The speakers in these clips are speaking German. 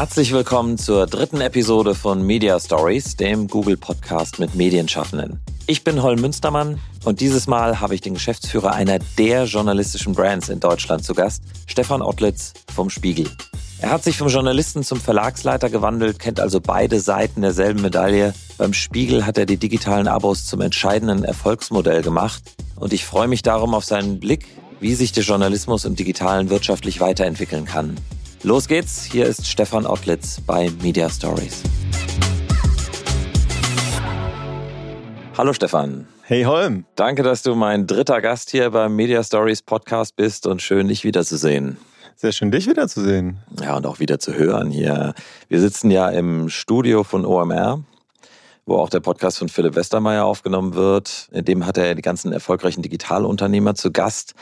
Herzlich willkommen zur dritten Episode von Media Stories, dem Google Podcast mit Medienschaffenden. Ich bin Holm Münstermann und dieses Mal habe ich den Geschäftsführer einer der journalistischen Brands in Deutschland zu Gast, Stefan Ottlitz vom Spiegel. Er hat sich vom Journalisten zum Verlagsleiter gewandelt, kennt also beide Seiten derselben Medaille. Beim Spiegel hat er die digitalen Abos zum entscheidenden Erfolgsmodell gemacht und ich freue mich darum auf seinen Blick, wie sich der Journalismus im digitalen wirtschaftlich weiterentwickeln kann. Los geht's, hier ist Stefan Ottlitz bei Media Stories. Hallo Stefan. Hey Holm. Danke, dass du mein dritter Gast hier beim Media Stories Podcast bist und schön, dich wiederzusehen. Sehr schön, dich wiederzusehen. Ja, und auch wieder zu hören hier. Wir sitzen ja im Studio von OMR, wo auch der Podcast von Philipp Westermeier aufgenommen wird. In dem hat er die ganzen erfolgreichen Digitalunternehmer zu Gast.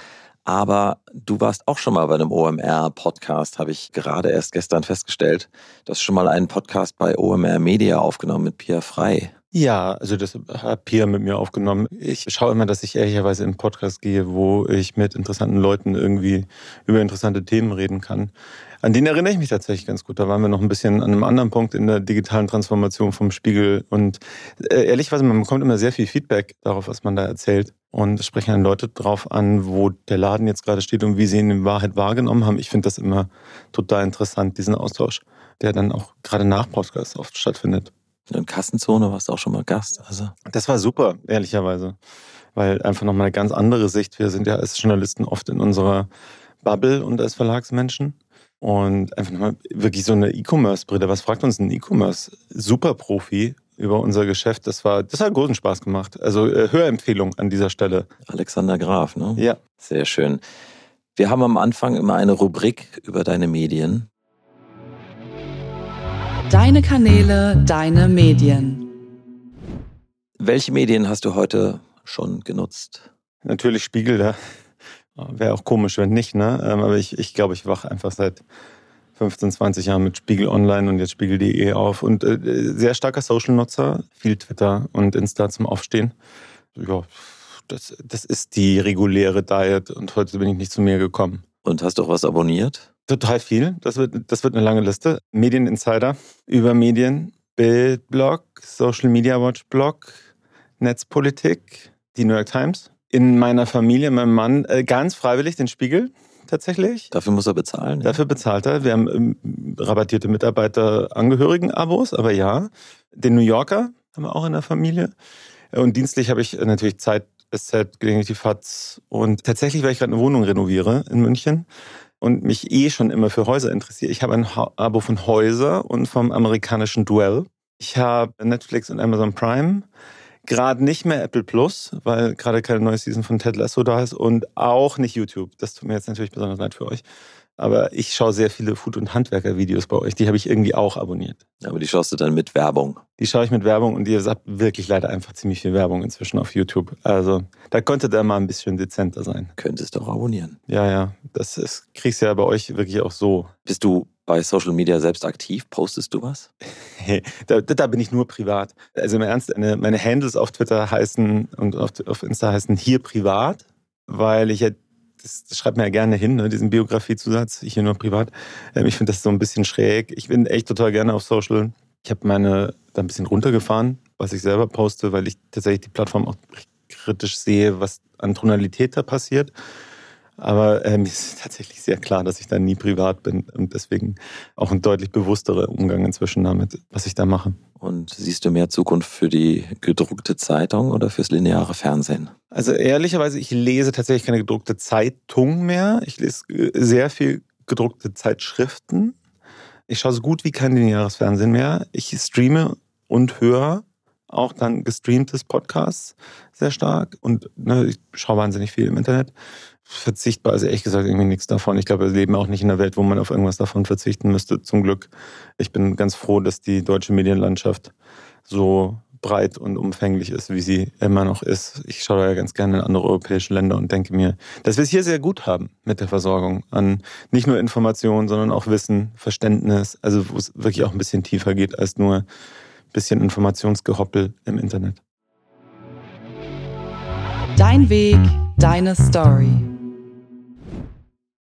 Aber du warst auch schon mal bei einem OMR-Podcast, habe ich gerade erst gestern festgestellt. Du hast schon mal einen Podcast bei OMR Media aufgenommen mit Pia Frei. Ja, also das hat Pia mit mir aufgenommen. Ich schaue immer, dass ich ehrlicherweise in Podcast gehe, wo ich mit interessanten Leuten irgendwie über interessante Themen reden kann. An den erinnere ich mich tatsächlich ganz gut. Da waren wir noch ein bisschen an einem anderen Punkt in der digitalen Transformation vom Spiegel. Und äh, ehrlicherweise, man bekommt immer sehr viel Feedback darauf, was man da erzählt und sprechen dann Leute drauf an, wo der Laden jetzt gerade steht und wie sie ihn in Wahrheit wahrgenommen haben. Ich finde das immer total interessant, diesen Austausch, der dann auch gerade nach Podcast oft stattfindet. In Kassenzone warst du auch schon mal Gast. Also. Das war super, ehrlicherweise. Weil einfach nochmal eine ganz andere Sicht. Wir sind ja als Journalisten oft in unserer Bubble und als Verlagsmenschen. Und einfach nochmal wirklich so eine E-Commerce-Brille. Was fragt uns ein E-Commerce-Superprofi über unser Geschäft. Das war, das hat großen Spaß gemacht. Also äh, Hörempfehlung an dieser Stelle. Alexander Graf, ne? Ja. Sehr schön. Wir haben am Anfang immer eine Rubrik über deine Medien. Deine Kanäle, deine Medien. Welche Medien hast du heute schon genutzt? Natürlich Spiegel, da wäre auch komisch, wenn nicht, ne? Ähm, aber ich, ich glaube, ich wache einfach seit 15, 20 Jahren mit Spiegel Online und jetzt Spiegel.de auf und äh, sehr starker Social-Nutzer, viel Twitter und Insta zum Aufstehen. Ja, das, das ist die reguläre Diet und heute bin ich nicht zu mir gekommen. Und hast du auch was abonniert? Total viel. Das wird, das wird eine lange Liste. Medieninsider über Medien, Bildblog, Social Media Watch Blog, Netzpolitik, die New York Times. In meiner Familie, meinem Mann, äh, ganz freiwillig den Spiegel tatsächlich. Dafür muss er bezahlen. Ja. Dafür bezahlt er. Wir haben ähm, rabattierte Mitarbeiter-Angehörigen-Abos, aber ja. Den New Yorker haben wir auch in der Familie. Und dienstlich habe ich natürlich Zeit, SZ, gelegentlich die FATS. Und tatsächlich, weil ich gerade eine Wohnung renoviere in München und mich eh schon immer für Häuser interessiere. Ich habe ein Abo von Häuser und vom amerikanischen Duell. Ich habe Netflix und Amazon Prime. Gerade nicht mehr Apple Plus, weil gerade keine neue Season von Ted Lasso da ist und auch nicht YouTube. Das tut mir jetzt natürlich besonders leid für euch. Aber ich schaue sehr viele Food- und Handwerker-Videos bei euch. Die habe ich irgendwie auch abonniert. Aber die schaust du dann mit Werbung? Die schaue ich mit Werbung und ihr habt wirklich leider einfach ziemlich viel Werbung inzwischen auf YouTube. Also da könnte der mal ein bisschen dezenter sein. Könntest du auch abonnieren. Ja, ja. Das ist, kriegst du ja bei euch wirklich auch so. Bist du bei Social Media selbst aktiv? Postest du was? da, da, bin ich nur privat. Also im Ernst, meine, meine Handles auf Twitter heißen und auf, auf Insta heißen hier privat, weil ich ja das, das schreibt mir ja gerne hin, ne, diesen Biografiezusatz, hier nur privat. Ähm, ich finde das so ein bisschen schräg. Ich bin echt total gerne auf Social. Ich habe meine da ein bisschen runtergefahren, was ich selber poste, weil ich tatsächlich die Plattform auch kritisch sehe, was an Tonalität da passiert. Aber äh, mir ist tatsächlich sehr klar, dass ich da nie privat bin und deswegen auch ein deutlich bewussterer Umgang inzwischen damit, was ich da mache. Und siehst du mehr Zukunft für die gedruckte Zeitung oder fürs lineare Fernsehen? Also ehrlicherweise, ich lese tatsächlich keine gedruckte Zeitung mehr. Ich lese äh, sehr viel gedruckte Zeitschriften. Ich schaue so gut wie kein lineares Fernsehen mehr. Ich streame und höre auch dann gestreamtes Podcasts sehr stark und ne, ich schaue wahnsinnig viel im Internet verzichtbar ist ehrlich gesagt irgendwie nichts davon. Ich glaube, wir leben auch nicht in einer Welt, wo man auf irgendwas davon verzichten müsste, zum Glück. Ich bin ganz froh, dass die deutsche Medienlandschaft so breit und umfänglich ist, wie sie immer noch ist. Ich schaue ja ganz gerne in andere europäische Länder und denke mir, dass wir es hier sehr gut haben mit der Versorgung an nicht nur Informationen, sondern auch Wissen, Verständnis, also wo es wirklich auch ein bisschen tiefer geht als nur ein bisschen Informationsgehoppel im Internet. Dein Weg, deine Story.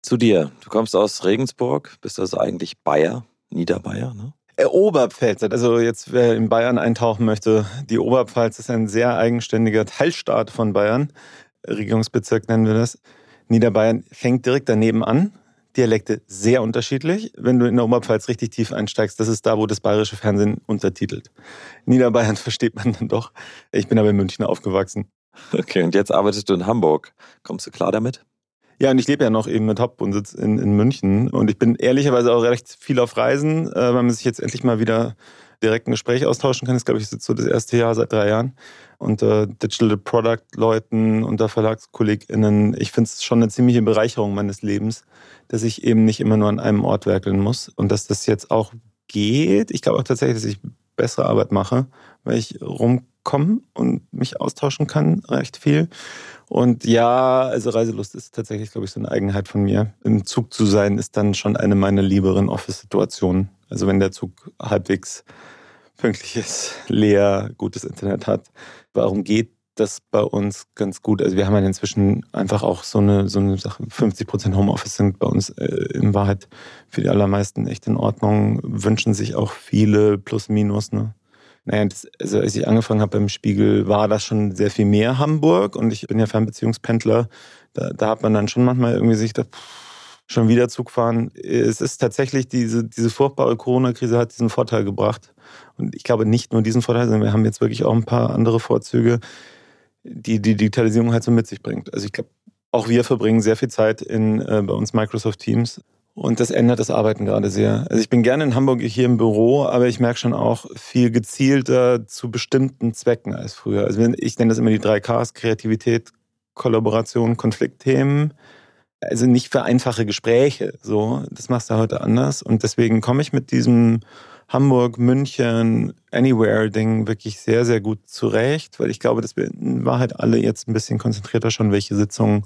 Zu dir. Du kommst aus Regensburg, bist also eigentlich Bayer, Niederbayer, ne? Äh, Oberpfälzer, also jetzt wer in Bayern eintauchen möchte, die Oberpfalz ist ein sehr eigenständiger Teilstaat von Bayern, Regierungsbezirk nennen wir das. Niederbayern fängt direkt daneben an. Dialekte sehr unterschiedlich. Wenn du in der Oberpfalz richtig tief einsteigst, das ist da, wo das bayerische Fernsehen untertitelt. Niederbayern versteht man dann doch. Ich bin aber in München aufgewachsen. Okay, und jetzt arbeitest du in Hamburg. Kommst du klar damit? Ja, und ich lebe ja noch eben mit Hauptwohnsitz in, in München. Und ich bin ehrlicherweise auch recht viel auf Reisen, äh, weil man sich jetzt endlich mal wieder direkt ein Gespräch austauschen kann. Das ist, glaube ich, jetzt so das erste Jahr seit drei Jahren. Unter Digital Product Leuten, unter VerlagskollegInnen. Ich finde es schon eine ziemliche Bereicherung meines Lebens, dass ich eben nicht immer nur an einem Ort werkeln muss und dass das jetzt auch geht. Ich glaube auch tatsächlich, dass ich bessere Arbeit mache, weil ich rumkomme und mich austauschen kann recht viel. Und ja, also Reiselust ist tatsächlich, glaube ich, so eine Eigenheit von mir. Im Zug zu sein ist dann schon eine meiner lieberen Office-Situationen. Also wenn der Zug halbwegs pünktlich ist, leer, gutes Internet hat. Warum geht das bei uns ganz gut? Also wir haben ja inzwischen einfach auch so eine, so eine Sache, 50 Prozent Homeoffice sind bei uns äh, in Wahrheit für die allermeisten echt in Ordnung, wünschen sich auch viele plus minus, ne? Naja, das, also als ich angefangen habe beim Spiegel, war das schon sehr viel mehr Hamburg und ich bin ja Fernbeziehungspendler. Da, da hat man dann schon manchmal irgendwie sich da schon wieder Zug fahren. Es ist tatsächlich diese, diese furchtbare Corona-Krise hat diesen Vorteil gebracht. Und ich glaube nicht nur diesen Vorteil, sondern wir haben jetzt wirklich auch ein paar andere Vorzüge, die die Digitalisierung halt so mit sich bringt. Also ich glaube, auch wir verbringen sehr viel Zeit in äh, bei uns Microsoft Teams und das ändert das Arbeiten gerade sehr. Also ich bin gerne in Hamburg hier im Büro, aber ich merke schon auch viel gezielter zu bestimmten Zwecken als früher. Also ich nenne das immer die drei Ks, Kreativität, Kollaboration, Konfliktthemen. Also nicht für einfache Gespräche. So, das machst du heute anders. Und deswegen komme ich mit diesem Hamburg, München, Anywhere-Ding wirklich sehr, sehr gut zurecht, weil ich glaube, dass wir in Wahrheit alle jetzt ein bisschen konzentrierter schon, welche Sitzungen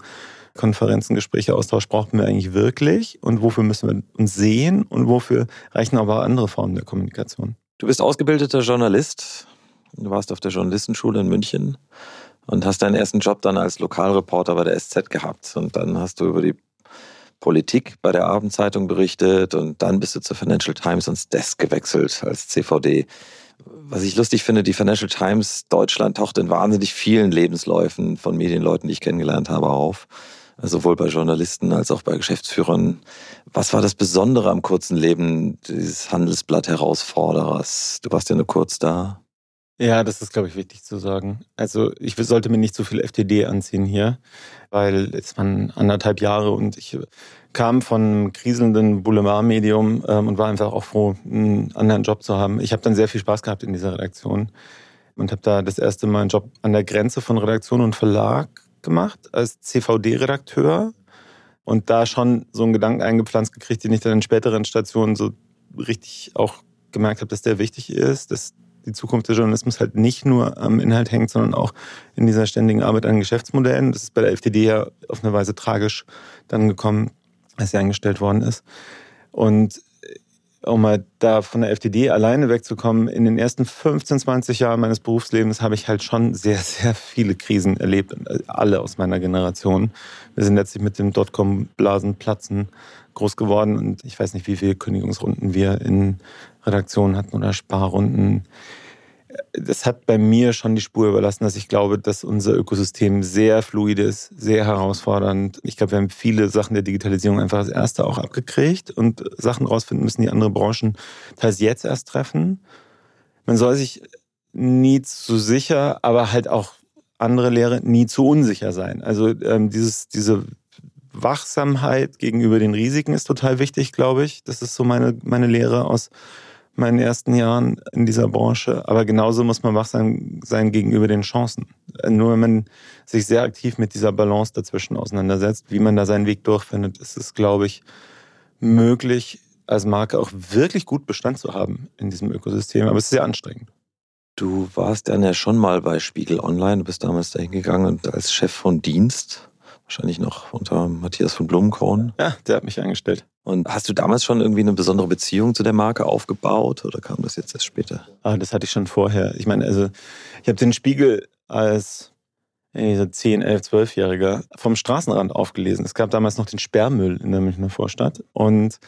Konferenzen, Gespräche, Austausch brauchen wir eigentlich wirklich und wofür müssen wir uns sehen und wofür reichen aber andere Formen der Kommunikation. Du bist ausgebildeter Journalist. Du warst auf der Journalistenschule in München und hast deinen ersten Job dann als Lokalreporter bei der SZ gehabt. Und dann hast du über die Politik bei der Abendzeitung berichtet und dann bist du zur Financial Times ans Desk gewechselt als CVD. Was ich lustig finde, die Financial Times Deutschland taucht in wahnsinnig vielen Lebensläufen von Medienleuten, die ich kennengelernt habe, auf sowohl bei Journalisten als auch bei Geschäftsführern. Was war das Besondere am kurzen Leben dieses Handelsblatt-Herausforderers? Du warst ja nur kurz da. Ja, das ist, glaube ich, wichtig zu sagen. Also ich sollte mir nicht zu viel FTD anziehen hier, weil es waren anderthalb Jahre und ich kam von einem kriselnden Boulevardmedium ähm, und war einfach auch froh, einen anderen Job zu haben. Ich habe dann sehr viel Spaß gehabt in dieser Redaktion und habe da das erste Mal einen Job an der Grenze von Redaktion und Verlag gemacht als CVD-Redakteur und da schon so einen Gedanken eingepflanzt gekriegt, den ich dann in späteren Stationen so richtig auch gemerkt habe, dass der wichtig ist, dass die Zukunft des Journalismus halt nicht nur am Inhalt hängt, sondern auch in dieser ständigen Arbeit an Geschäftsmodellen. Das ist bei der FDD ja auf eine Weise tragisch dann gekommen, als sie eingestellt worden ist. Und um mal da von der FDD alleine wegzukommen, in den ersten 15, 20 Jahren meines Berufslebens habe ich halt schon sehr, sehr viele Krisen erlebt. Alle aus meiner Generation. Wir sind letztlich mit dem Dotcom-Blasenplatzen groß geworden und ich weiß nicht, wie viele Kündigungsrunden wir in Redaktionen hatten oder Sparrunden das hat bei mir schon die Spur überlassen, dass ich glaube, dass unser Ökosystem sehr fluid ist, sehr herausfordernd. Ich glaube, wir haben viele Sachen der Digitalisierung einfach als erste auch abgekriegt und Sachen rausfinden müssen, die andere Branchen teils jetzt erst treffen. Man soll sich nie zu sicher, aber halt auch andere Lehre nie zu unsicher sein. Also ähm, dieses, diese Wachsamkeit gegenüber den Risiken ist total wichtig, glaube ich. Das ist so meine, meine Lehre aus meinen ersten Jahren in dieser Branche. Aber genauso muss man wachsam sein gegenüber den Chancen. Nur wenn man sich sehr aktiv mit dieser Balance dazwischen auseinandersetzt, wie man da seinen Weg durchfindet, ist es, glaube ich, möglich, als Marke auch wirklich gut Bestand zu haben in diesem Ökosystem. Aber es ist sehr anstrengend. Du warst dann ja schon mal bei Spiegel Online, du bist damals dahin gegangen und als Chef von Dienst, wahrscheinlich noch unter Matthias von Blumenkron. Ja, der hat mich eingestellt. Und hast du damals schon irgendwie eine besondere Beziehung zu der Marke aufgebaut oder kam das jetzt erst später? Ah, das hatte ich schon vorher. Ich meine, also ich habe den Spiegel als ey, 10, 11, 12-Jähriger vom Straßenrand aufgelesen. Es gab damals noch den Sperrmüll in der Münchner Vorstadt und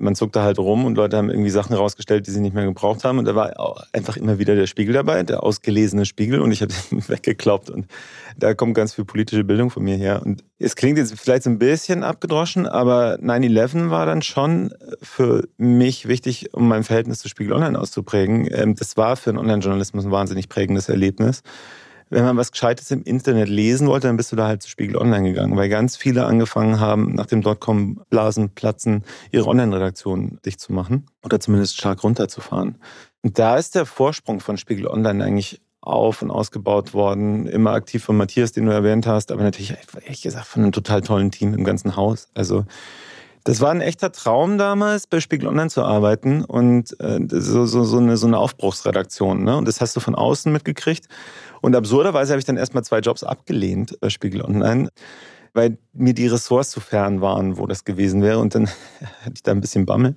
man zuckte halt rum und Leute haben irgendwie Sachen rausgestellt, die sie nicht mehr gebraucht haben. Und da war einfach immer wieder der Spiegel dabei, der ausgelesene Spiegel. Und ich habe ihn weggekloppt. Und da kommt ganz viel politische Bildung von mir her. Und es klingt jetzt vielleicht so ein bisschen abgedroschen, aber 9-11 war dann schon für mich wichtig, um mein Verhältnis zu Spiegel Online auszuprägen. Ähm, das war für einen Online-Journalismus ein wahnsinnig prägendes Erlebnis wenn man was Gescheites im Internet lesen wollte, dann bist du da halt zu Spiegel Online gegangen, weil ganz viele angefangen haben, nach dem Dotcom-Blasen platzen, ihre Online-Redaktion dicht zu machen oder zumindest stark runterzufahren. Und da ist der Vorsprung von Spiegel Online eigentlich auf und ausgebaut worden, immer aktiv von Matthias, den du erwähnt hast, aber natürlich ehrlich gesagt von einem total tollen Team im ganzen Haus. Also das war ein echter Traum damals, bei Spiegel Online zu arbeiten und äh, so, so, so, eine, so eine Aufbruchsredaktion. Ne? Und das hast du von außen mitgekriegt. Und absurderweise habe ich dann erstmal zwei Jobs abgelehnt bei Spiegel Online, weil mir die Ressorts zu fern waren, wo das gewesen wäre. Und dann hatte ich da ein bisschen Bammel.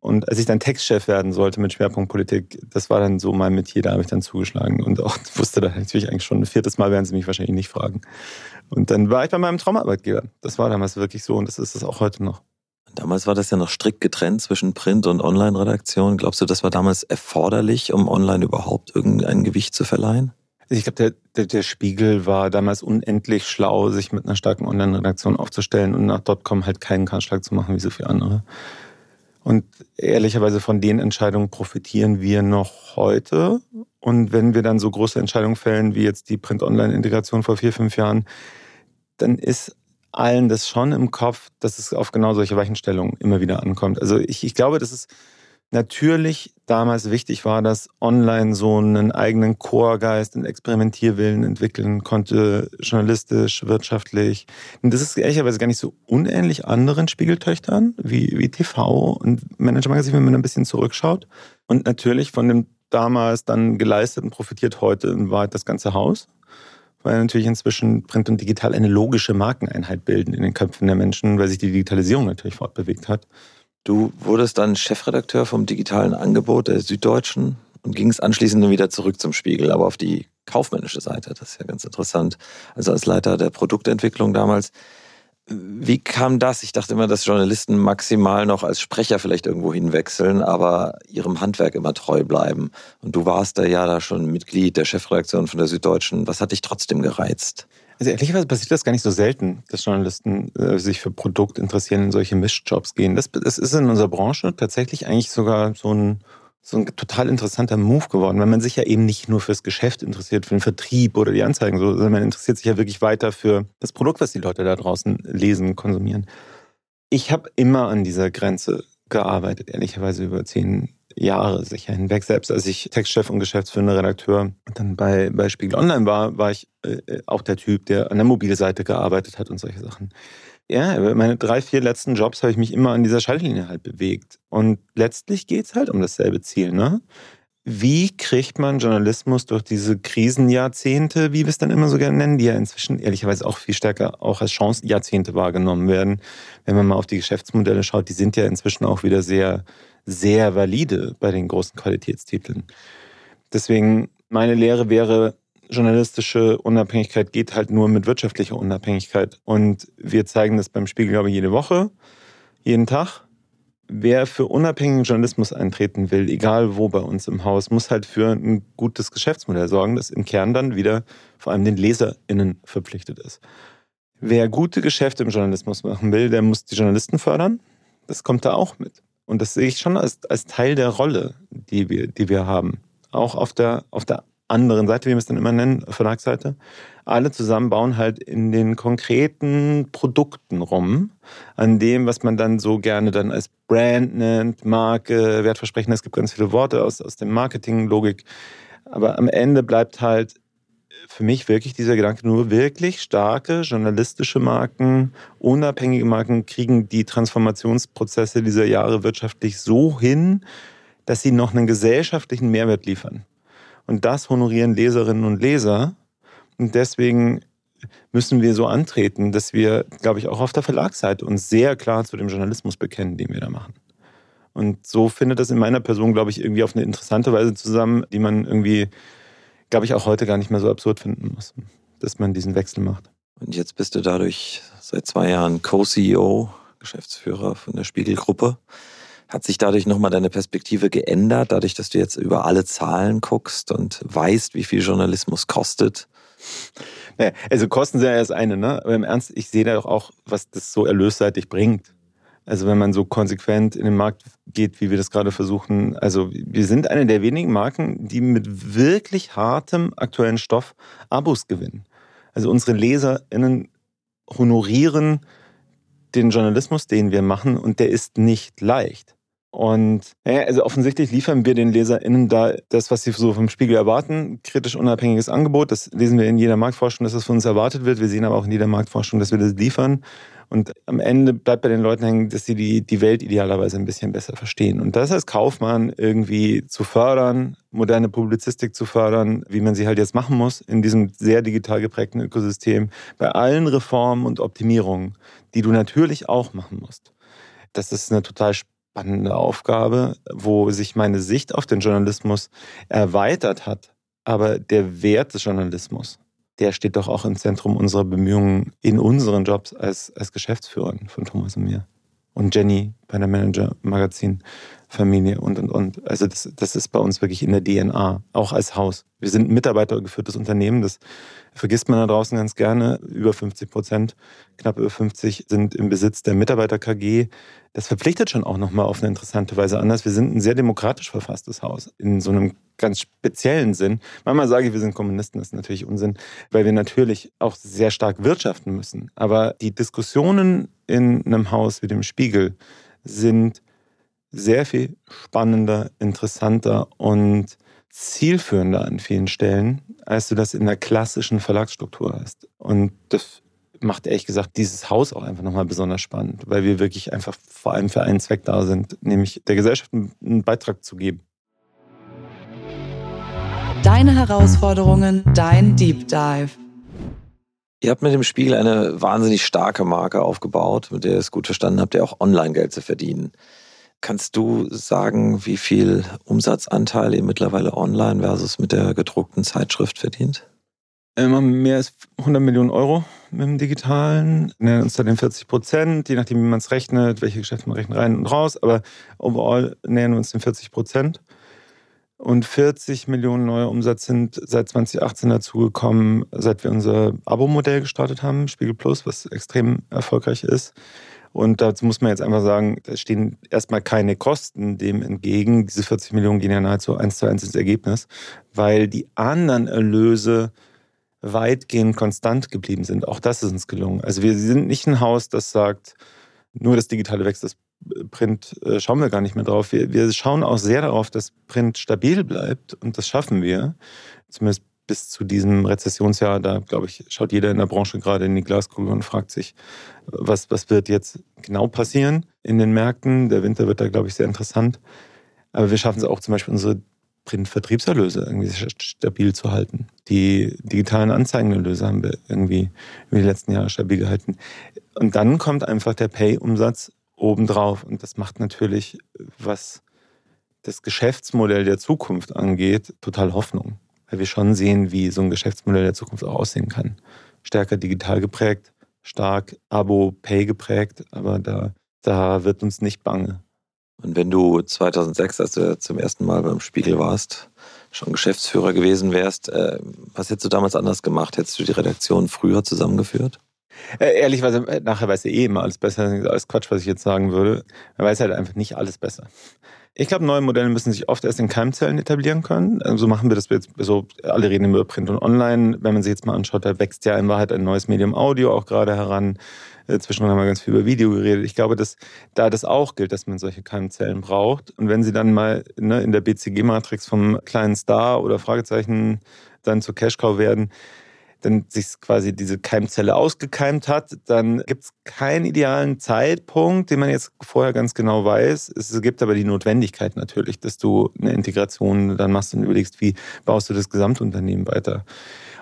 Und als ich dann Textchef werden sollte mit Schwerpunkt Politik, das war dann so mein Metier, da habe ich dann zugeschlagen und auch wusste dann natürlich eigentlich schon, ein viertes Mal werden sie mich wahrscheinlich nicht fragen. Und dann war ich bei meinem Traumarbeitgeber. Das war damals wirklich so und das ist es auch heute noch. Damals war das ja noch strikt getrennt zwischen Print- und Online-Redaktion. Glaubst du, das war damals erforderlich, um online überhaupt irgendein Gewicht zu verleihen? Ich glaube, der, der, der, Spiegel war damals unendlich schlau, sich mit einer starken Online-Redaktion aufzustellen und nach Dotcom halt keinen Kahnschlag zu machen wie so viele andere. Und ehrlicherweise von den Entscheidungen profitieren wir noch heute. Und wenn wir dann so große Entscheidungen fällen, wie jetzt die Print-Online-Integration vor vier, fünf Jahren, dann ist allen das schon im Kopf, dass es auf genau solche Weichenstellungen immer wieder ankommt. Also ich, ich glaube, dass es natürlich damals wichtig war, dass online so einen eigenen Chorgeist, einen Experimentierwillen entwickeln konnte, journalistisch, wirtschaftlich. Und das ist ehrlicherweise gar nicht so unähnlich anderen Spiegeltöchtern wie, wie TV und Manager Magazin, wenn man ein bisschen zurückschaut. Und natürlich von dem damals dann geleisteten profitiert heute in Wahrheit das ganze Haus weil natürlich inzwischen Print und Digital eine logische Markeneinheit bilden in den Köpfen der Menschen, weil sich die Digitalisierung natürlich fortbewegt hat. Du wurdest dann Chefredakteur vom digitalen Angebot der Süddeutschen und gingst anschließend wieder zurück zum Spiegel, aber auf die kaufmännische Seite. Das ist ja ganz interessant. Also als Leiter der Produktentwicklung damals. Wie kam das? Ich dachte immer, dass Journalisten maximal noch als Sprecher vielleicht irgendwo hinwechseln, aber ihrem Handwerk immer treu bleiben. Und du warst da ja da schon Mitglied der Chefredaktion von der Süddeutschen. Was hat dich trotzdem gereizt? Also ehrlicherweise passiert das gar nicht so selten, dass Journalisten äh, sich für Produkt interessieren, in solche Mischjobs gehen. Das, das ist in unserer Branche tatsächlich eigentlich sogar so ein, so ein total interessanter Move geworden, weil man sich ja eben nicht nur fürs Geschäft interessiert, für den Vertrieb oder die Anzeigen, sondern man interessiert sich ja wirklich weiter für das Produkt, was die Leute da draußen lesen, konsumieren. Ich habe immer an dieser Grenze gearbeitet, ehrlicherweise über zehn Jahre sicher hinweg. Selbst als ich Textchef und geschäftsführender Redakteur dann bei, bei Spiegel Online war, war ich äh, auch der Typ, der an der Mobilseite gearbeitet hat und solche Sachen. Ja, meine drei, vier letzten Jobs habe ich mich immer an dieser Schaltlinie halt bewegt. Und letztlich geht es halt um dasselbe Ziel, ne? Wie kriegt man Journalismus durch diese Krisenjahrzehnte, wie wir es dann immer so gerne nennen, die ja inzwischen ehrlicherweise auch viel stärker auch als Chancenjahrzehnte wahrgenommen werden? Wenn man mal auf die Geschäftsmodelle schaut, die sind ja inzwischen auch wieder sehr, sehr valide bei den großen Qualitätstiteln. Deswegen meine Lehre wäre, journalistische Unabhängigkeit geht halt nur mit wirtschaftlicher Unabhängigkeit. Und wir zeigen das beim Spiegel, glaube ich, jede Woche, jeden Tag wer für unabhängigen Journalismus eintreten will, egal wo bei uns im Haus, muss halt für ein gutes Geschäftsmodell sorgen, das im Kern dann wieder vor allem den LeserInnen verpflichtet ist. Wer gute Geschäfte im Journalismus machen will, der muss die Journalisten fördern. Das kommt da auch mit. Und das sehe ich schon als, als Teil der Rolle, die wir, die wir haben. Auch auf der, auf der anderen Seite, wie wir es dann immer nennen, Verlagsseite, alle zusammen bauen halt in den konkreten Produkten rum, an dem, was man dann so gerne dann als Brand nennt, Marke, Wertversprechen. Es gibt ganz viele Worte aus, aus dem Marketing-Logik. Aber am Ende bleibt halt für mich wirklich dieser Gedanke, nur wirklich starke journalistische Marken, unabhängige Marken kriegen die Transformationsprozesse dieser Jahre wirtschaftlich so hin, dass sie noch einen gesellschaftlichen Mehrwert liefern. Und das honorieren Leserinnen und Leser. Und deswegen müssen wir so antreten, dass wir, glaube ich, auch auf der Verlagsseite uns sehr klar zu dem Journalismus bekennen, den wir da machen. Und so findet das in meiner Person, glaube ich, irgendwie auf eine interessante Weise zusammen, die man irgendwie, glaube ich, auch heute gar nicht mehr so absurd finden muss, dass man diesen Wechsel macht. Und jetzt bist du dadurch seit zwei Jahren Co-CEO, Geschäftsführer von der Spiegelgruppe. Hat sich dadurch nochmal deine Perspektive geändert, dadurch, dass du jetzt über alle Zahlen guckst und weißt, wie viel Journalismus kostet? Naja, also Kosten sind ja das eine, ne? Aber im Ernst, ich sehe da doch auch, was das so erlösseitig bringt. Also wenn man so konsequent in den Markt geht, wie wir das gerade versuchen. Also wir sind eine der wenigen Marken, die mit wirklich hartem aktuellen Stoff Abos gewinnen. Also unsere LeserInnen honorieren den Journalismus, den wir machen, und der ist nicht leicht. Und ja, also offensichtlich liefern wir den LeserInnen da das, was sie so vom Spiegel erwarten, kritisch unabhängiges Angebot. Das lesen wir in jeder Marktforschung, dass das von uns erwartet wird. Wir sehen aber auch in jeder Marktforschung, dass wir das liefern. Und am Ende bleibt bei den Leuten hängen, dass sie die, die Welt idealerweise ein bisschen besser verstehen. Und das als Kaufmann irgendwie zu fördern, moderne Publizistik zu fördern, wie man sie halt jetzt machen muss, in diesem sehr digital geprägten Ökosystem, bei allen Reformen und Optimierungen, die du natürlich auch machen musst. Das ist eine total spannende Aufgabe, wo sich meine Sicht auf den Journalismus erweitert hat. Aber der Wert des Journalismus, der steht doch auch im Zentrum unserer Bemühungen in unseren Jobs als, als Geschäftsführer von Thomas und mir. Und Jenny bei der Manager-Magazin Familie und, und, und. Also das, das ist bei uns wirklich in der DNA, auch als Haus. Wir sind ein mitarbeitergeführtes Unternehmen, das vergisst man da draußen ganz gerne. Über 50 Prozent, knapp über 50 sind im Besitz der Mitarbeiter-KG. Das verpflichtet schon auch nochmal auf eine interessante Weise anders. Wir sind ein sehr demokratisch verfasstes Haus, in so einem ganz speziellen Sinn. Manchmal sage ich, wir sind Kommunisten, das ist natürlich Unsinn, weil wir natürlich auch sehr stark wirtschaften müssen. Aber die Diskussionen in einem Haus wie dem Spiegel sind sehr viel spannender, interessanter und zielführender an vielen Stellen, als du das in der klassischen Verlagsstruktur hast. Und das macht ehrlich gesagt dieses Haus auch einfach nochmal besonders spannend, weil wir wirklich einfach vor allem für einen Zweck da sind, nämlich der Gesellschaft einen Beitrag zu geben. Deine Herausforderungen, dein Deep Dive. Ihr habt mit dem Spiegel eine wahnsinnig starke Marke aufgebaut, mit der ihr es gut verstanden habt, ihr auch Online-Geld zu verdienen. Kannst du sagen, wie viel Umsatzanteil ihr mittlerweile online versus mit der gedruckten Zeitschrift verdient? Immer mehr als 100 Millionen Euro mit dem Digitalen. Wir nennen uns da den 40 Prozent, je nachdem, wie man es rechnet, welche Geschäfte man rechnet, rein und raus. Aber overall nähern wir uns den 40 Prozent. Und 40 Millionen neue Umsatz sind seit 2018 dazugekommen, seit wir unser Abo-Modell gestartet haben, Spiegel Plus, was extrem erfolgreich ist. Und dazu muss man jetzt einfach sagen, da stehen erstmal keine Kosten dem entgegen. Diese 40 Millionen gehen ja nahezu eins zu eins ins Ergebnis, weil die anderen Erlöse weitgehend konstant geblieben sind. Auch das ist uns gelungen. Also wir sind nicht ein Haus, das sagt, nur das Digitale wächst, das Print äh, schauen wir gar nicht mehr drauf. Wir, wir schauen auch sehr darauf, dass Print stabil bleibt und das schaffen wir. Zumindest bis zu diesem Rezessionsjahr, da glaube ich, schaut jeder in der Branche gerade in die Glaskugel und fragt sich, was, was wird jetzt genau passieren in den Märkten. Der Winter wird da, glaube ich, sehr interessant. Aber wir schaffen es auch zum Beispiel unsere Printvertriebserlöse irgendwie stabil zu halten. Die digitalen Anzeigenerlöse haben wir irgendwie über die letzten Jahre stabil gehalten. Und dann kommt einfach der Pay-Umsatz obendrauf. Und das macht natürlich, was das Geschäftsmodell der Zukunft angeht, total Hoffnung weil wir schon sehen, wie so ein Geschäftsmodell der Zukunft auch aussehen kann. Stärker digital geprägt, stark Abo-Pay geprägt, aber da, da wird uns nicht bange. Und wenn du 2006, als du zum ersten Mal beim Spiegel warst, schon Geschäftsführer gewesen wärst, äh, was hättest du damals anders gemacht? Hättest du die Redaktion früher zusammengeführt? Äh, ehrlicherweise, äh, nachher weiß er eh immer alles besser. Alles Quatsch, was ich jetzt sagen würde. Er weiß halt einfach nicht alles besser. Ich glaube, neue Modelle müssen sich oft erst in Keimzellen etablieren können. So also machen wir das jetzt so, alle reden über Print und Online. Wenn man sich jetzt mal anschaut, da wächst ja in Wahrheit ein neues Medium Audio auch gerade heran. Äh, zwischendurch haben wir ganz viel über Video geredet. Ich glaube, dass da das auch gilt, dass man solche Keimzellen braucht. Und wenn sie dann mal ne, in der BCG-Matrix vom kleinen Star oder Fragezeichen dann zur Cashcow werden, dann sich quasi diese Keimzelle ausgekeimt hat, dann gibt es keinen idealen Zeitpunkt, den man jetzt vorher ganz genau weiß. Es gibt aber die Notwendigkeit natürlich, dass du eine Integration dann machst und überlegst, wie baust du das Gesamtunternehmen weiter.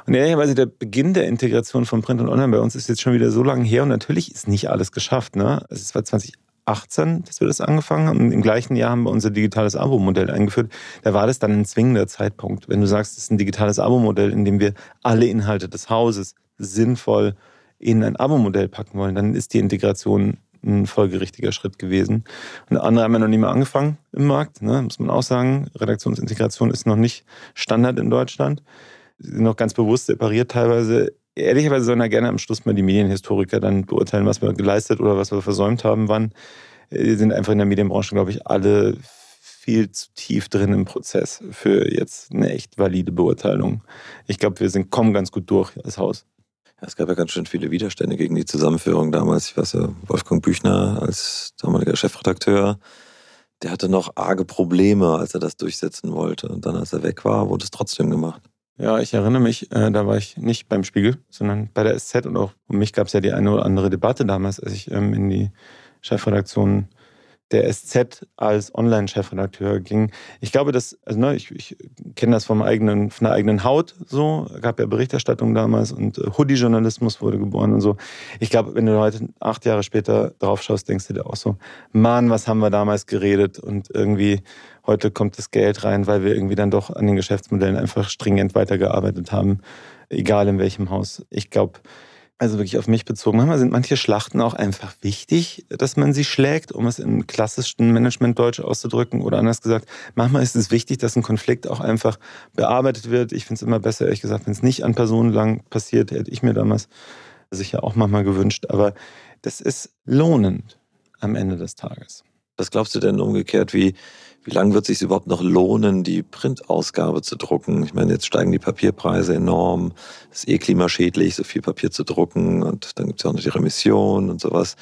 Und ehrlicherweise der Beginn der Integration von Print und Online bei uns ist jetzt schon wieder so lange her und natürlich ist nicht alles geschafft. Ne? Es war 20 18, dass wir das angefangen haben. Im gleichen Jahr haben wir unser digitales Abo-Modell eingeführt. Da war das dann ein zwingender Zeitpunkt. Wenn du sagst, es ist ein digitales Abo-Modell, in dem wir alle Inhalte des Hauses sinnvoll in ein Abo-Modell packen wollen, dann ist die Integration ein folgerichtiger Schritt gewesen. Und andere haben ja noch nie mal angefangen im Markt, ne? muss man auch sagen. Redaktionsintegration ist noch nicht Standard in Deutschland. Sind noch ganz bewusst separiert teilweise. Ehrlicherweise sollen ja gerne am Schluss mal die Medienhistoriker dann beurteilen, was wir geleistet oder was wir versäumt haben, wann. Wir sind einfach in der Medienbranche, glaube ich, alle viel zu tief drin im Prozess für jetzt eine echt valide Beurteilung. Ich glaube, wir sind, kommen ganz gut durch als Haus. Es gab ja ganz schön viele Widerstände gegen die Zusammenführung damals. Ich weiß ja, Wolfgang Büchner als damaliger Chefredakteur, der hatte noch arge Probleme, als er das durchsetzen wollte. Und dann, als er weg war, wurde es trotzdem gemacht. Ja, ich erinnere mich, äh, da war ich nicht beim Spiegel, sondern bei der SZ und auch um mich gab es ja die eine oder andere Debatte damals, als ich ähm, in die Chefredaktion der SZ als Online-Chefredakteur ging. Ich glaube, dass, also ne, ich, ich kenne das vom eigenen, von der eigenen Haut so, gab ja Berichterstattung damals und äh, Hoodie-Journalismus wurde geboren und so. Ich glaube, wenn du heute acht Jahre später drauf schaust, denkst du dir auch so, Mann, was haben wir damals geredet und irgendwie heute kommt das Geld rein, weil wir irgendwie dann doch an den Geschäftsmodellen einfach stringent weitergearbeitet haben, egal in welchem Haus. Ich glaube, also wirklich auf mich bezogen. Manchmal sind manche Schlachten auch einfach wichtig, dass man sie schlägt, um es klassischem Management-Deutsch auszudrücken. Oder anders gesagt, manchmal ist es wichtig, dass ein Konflikt auch einfach bearbeitet wird. Ich finde es immer besser, ehrlich gesagt, wenn es nicht an Personen lang passiert, hätte ich mir damals sicher auch manchmal gewünscht. Aber das ist lohnend am Ende des Tages. Was glaubst du denn umgekehrt, wie wie lange wird es sich überhaupt noch lohnen, die Printausgabe zu drucken? Ich meine, jetzt steigen die Papierpreise enorm. Es ist eh klimaschädlich, so viel Papier zu drucken. Und dann gibt es ja auch noch die Remission und sowas.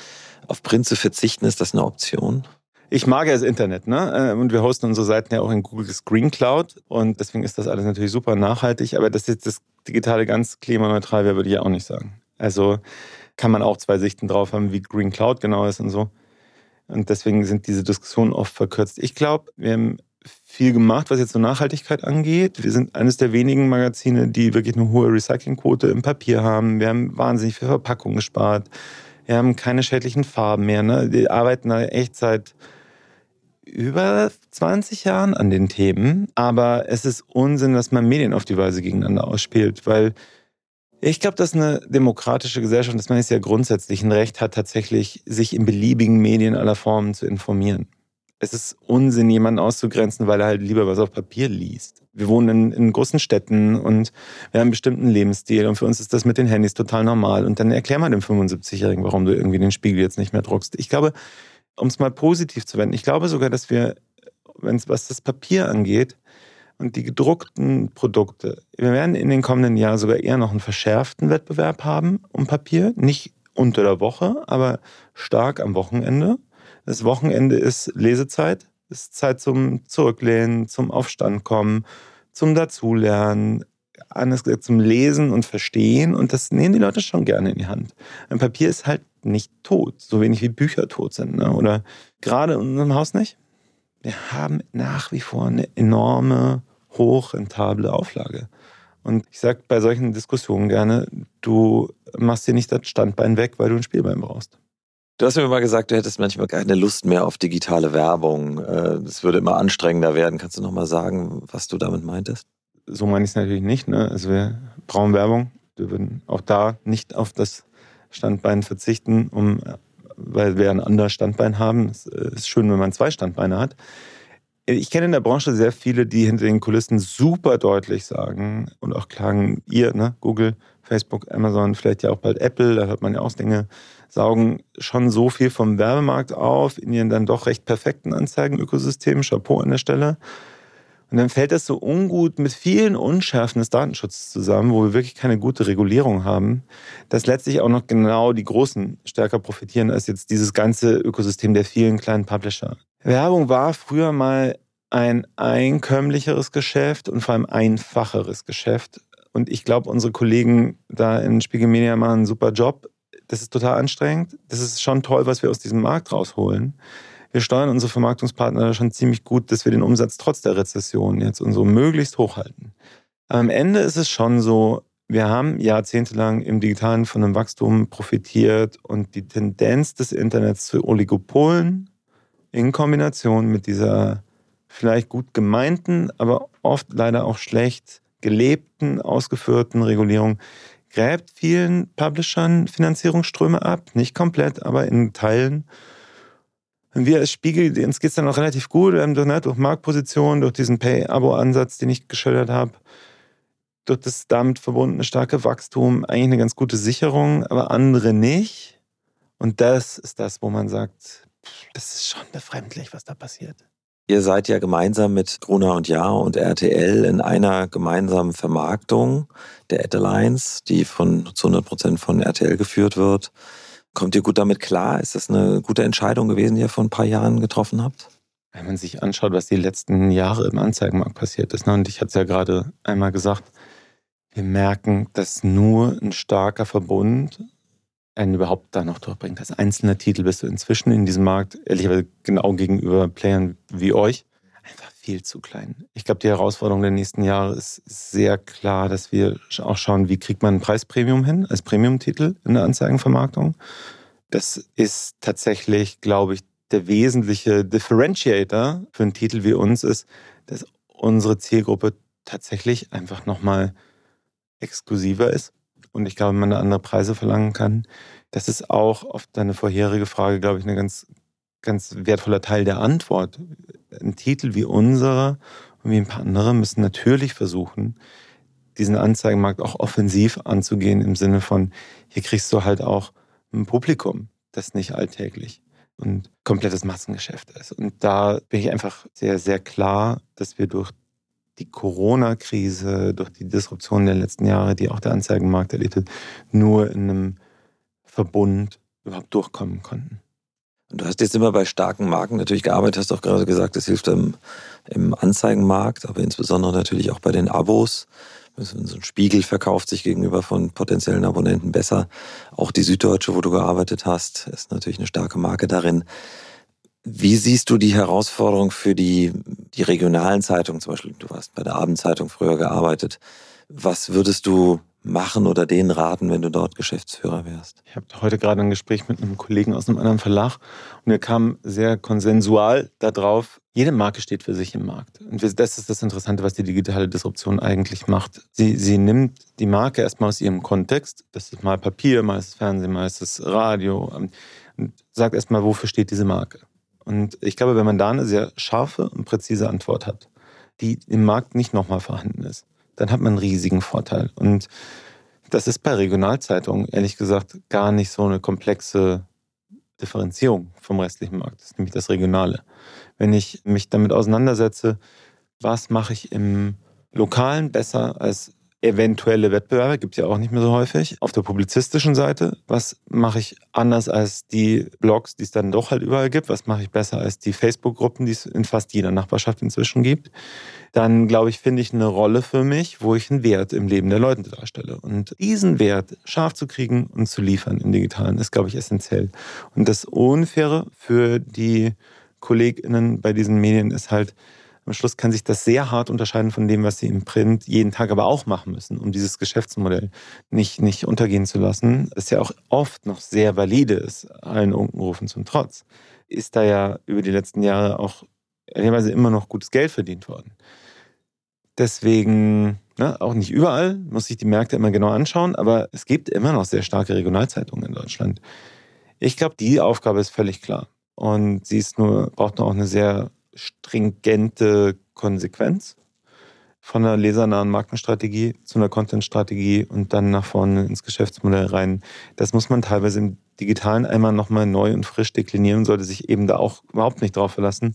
Auf Print zu verzichten, ist das eine Option? Ich mag ja das Internet, ne? Äh, und wir hosten unsere Seiten ja auch in Google Screen Cloud. Und deswegen ist das alles natürlich super nachhaltig. Aber dass jetzt das Digitale ganz klimaneutral wäre, würde ich ja auch nicht sagen. Also kann man auch zwei Sichten drauf haben, wie Green Cloud genau ist und so. Und deswegen sind diese Diskussionen oft verkürzt. Ich glaube, wir haben viel gemacht, was jetzt so Nachhaltigkeit angeht. Wir sind eines der wenigen Magazine, die wirklich eine hohe Recyclingquote im Papier haben. Wir haben wahnsinnig viel Verpackung gespart. Wir haben keine schädlichen Farben mehr. Ne? Wir arbeiten da echt seit über 20 Jahren an den Themen. Aber es ist Unsinn, dass man Medien auf die Weise gegeneinander ausspielt, weil ich glaube, dass eine demokratische Gesellschaft, dass man jetzt ja grundsätzlich ein Recht hat, tatsächlich sich in beliebigen Medien aller Formen zu informieren. Es ist Unsinn, jemanden auszugrenzen, weil er halt lieber was auf Papier liest. Wir wohnen in, in großen Städten und wir haben einen bestimmten Lebensstil und für uns ist das mit den Handys total normal. Und dann erklär mal dem 75-Jährigen, warum du irgendwie den Spiegel jetzt nicht mehr druckst. Ich glaube, um es mal positiv zu wenden, ich glaube sogar, dass wir, wenn es was das Papier angeht, und die gedruckten Produkte. Wir werden in den kommenden Jahren sogar eher noch einen verschärften Wettbewerb haben um Papier. Nicht unter der Woche, aber stark am Wochenende. Das Wochenende ist Lesezeit, ist Zeit zum Zurücklehnen, zum Aufstand kommen, zum Dazulernen, anders gesagt zum Lesen und Verstehen. Und das nehmen die Leute schon gerne in die Hand. Ein Papier ist halt nicht tot, so wenig wie Bücher tot sind. Ne? Oder gerade in unserem Haus nicht. Wir haben nach wie vor eine enorme hochrentable Auflage. Und ich sage bei solchen Diskussionen gerne, du machst dir nicht das Standbein weg, weil du ein Spielbein brauchst. Du hast mir mal gesagt, du hättest manchmal keine Lust mehr auf digitale Werbung. Es äh, würde immer anstrengender werden. Kannst du noch mal sagen, was du damit meintest? So meine ich es natürlich nicht. Ne? Also wir brauchen Werbung. Wir würden auch da nicht auf das Standbein verzichten, um, weil wir ein anderes Standbein haben. Es ist schön, wenn man zwei Standbeine hat. Ich kenne in der Branche sehr viele, die hinter den Kulissen super deutlich sagen und auch klagen, ihr, ne, Google, Facebook, Amazon, vielleicht ja auch bald Apple, da hört man ja auch Dinge, saugen schon so viel vom Werbemarkt auf in ihren dann doch recht perfekten Anzeigenökosystemen. Chapeau an der Stelle. Und dann fällt das so ungut mit vielen Unschärfen des Datenschutzes zusammen, wo wir wirklich keine gute Regulierung haben, dass letztlich auch noch genau die Großen stärker profitieren als jetzt dieses ganze Ökosystem der vielen kleinen Publisher. Werbung war früher mal ein einkömmlicheres Geschäft und vor allem einfacheres Geschäft. Und ich glaube, unsere Kollegen da in Spiegel Media machen einen super Job. Das ist total anstrengend. Das ist schon toll, was wir aus diesem Markt rausholen. Wir steuern unsere Vermarktungspartner schon ziemlich gut, dass wir den Umsatz trotz der Rezession jetzt und so möglichst hochhalten. Am Ende ist es schon so, wir haben jahrzehntelang im Digitalen von einem Wachstum profitiert und die Tendenz des Internets zu Oligopolen in Kombination mit dieser vielleicht gut gemeinten, aber oft leider auch schlecht gelebten, ausgeführten Regulierung gräbt vielen Publishern Finanzierungsströme ab. Nicht komplett, aber in Teilen. Und wir als Spiegel, uns geht es dann auch relativ gut. Haben durch, ne, durch Marktposition, durch diesen Pay-Abo-Ansatz, den ich geschildert habe, durch das damit verbundene starke Wachstum eigentlich eine ganz gute Sicherung, aber andere nicht. Und das ist das, wo man sagt, das ist schon befremdlich, was da passiert. Ihr seid ja gemeinsam mit Gruner und Jahr und RTL in einer gemeinsamen Vermarktung der Ad Alliance, die von zu 100 Prozent von RTL geführt wird. Kommt ihr gut damit klar? Ist das eine gute Entscheidung gewesen, die ihr vor ein paar Jahren getroffen habt? Wenn man sich anschaut, was die letzten Jahre im Anzeigenmarkt passiert ist, ne, und ich hatte es ja gerade einmal gesagt, wir merken, dass nur ein starker Verbund einen überhaupt da noch durchbringt. Als einzelner Titel bist du inzwischen in diesem Markt, ehrlicherweise genau gegenüber Playern wie euch, einfach viel zu klein. Ich glaube, die Herausforderung der nächsten Jahre ist sehr klar, dass wir auch schauen, wie kriegt man ein Preispremium hin als Premium-Titel in der Anzeigenvermarktung. Das ist tatsächlich, glaube ich, der wesentliche Differentiator für einen Titel wie uns ist, dass unsere Zielgruppe tatsächlich einfach nochmal exklusiver ist. Und ich glaube, man andere Preise verlangen kann, das ist auch auf deine vorherige Frage, glaube ich, ein ganz, ganz wertvoller Teil der Antwort. Ein Titel wie unserer und wie ein paar andere müssen natürlich versuchen, diesen Anzeigenmarkt auch offensiv anzugehen, im Sinne von, hier kriegst du halt auch ein Publikum, das nicht alltäglich und komplettes Massengeschäft ist. Und da bin ich einfach sehr, sehr klar, dass wir durch die Corona-Krise, durch die Disruption der letzten Jahre, die auch der Anzeigenmarkt erlebt hat, nur in einem Verbund überhaupt durchkommen konnten. Und du hast jetzt immer bei starken Marken natürlich gearbeitet, hast auch gerade gesagt, das hilft im, im Anzeigenmarkt, aber insbesondere natürlich auch bei den Abos. So ein Spiegel verkauft sich gegenüber von potenziellen Abonnenten besser. Auch die Süddeutsche, wo du gearbeitet hast, ist natürlich eine starke Marke darin. Wie siehst du die Herausforderung für die, die regionalen Zeitungen? Zum Beispiel, du hast bei der Abendzeitung früher gearbeitet. Was würdest du machen oder denen raten, wenn du dort Geschäftsführer wärst? Ich habe heute gerade ein Gespräch mit einem Kollegen aus einem anderen Verlag und wir kamen sehr konsensual darauf, jede Marke steht für sich im Markt. Und das ist das Interessante, was die digitale Disruption eigentlich macht. Sie, sie nimmt die Marke erstmal aus ihrem Kontext. Das ist mal Papier, mal ist Fernsehen, mal ist es Radio. Und sagt erstmal, wofür steht diese Marke? Und ich glaube, wenn man da eine sehr scharfe und präzise Antwort hat, die im Markt nicht nochmal vorhanden ist, dann hat man einen riesigen Vorteil. Und das ist bei Regionalzeitungen ehrlich gesagt gar nicht so eine komplexe Differenzierung vom restlichen Markt. Das ist nämlich das Regionale. Wenn ich mich damit auseinandersetze, was mache ich im Lokalen besser als eventuelle Wettbewerbe, gibt es ja auch nicht mehr so häufig. Auf der publizistischen Seite, was mache ich anders als die Blogs, die es dann doch halt überall gibt? Was mache ich besser als die Facebook-Gruppen, die es in fast jeder Nachbarschaft inzwischen gibt? Dann, glaube ich, finde ich eine Rolle für mich, wo ich einen Wert im Leben der Leute darstelle. Und diesen Wert scharf zu kriegen und zu liefern im Digitalen ist, glaube ich, essentiell. Und das Unfaire für die KollegInnen bei diesen Medien ist halt, am Schluss kann sich das sehr hart unterscheiden von dem, was sie im Print jeden Tag aber auch machen müssen, um dieses Geschäftsmodell nicht, nicht untergehen zu lassen. Das ja auch oft noch sehr valide ist, allen Unkenrufen zum Trotz. Ist da ja über die letzten Jahre auch ehrlicherweise immer noch gutes Geld verdient worden. Deswegen, ne, auch nicht überall, muss ich die Märkte immer genau anschauen, aber es gibt immer noch sehr starke Regionalzeitungen in Deutschland. Ich glaube, die Aufgabe ist völlig klar. Und sie ist nur, braucht nur auch eine sehr stringente Konsequenz von einer lesernahen Markenstrategie zu einer Contentstrategie und dann nach vorne ins Geschäftsmodell rein. Das muss man teilweise im Digitalen einmal nochmal neu und frisch deklinieren, sollte sich eben da auch überhaupt nicht drauf verlassen,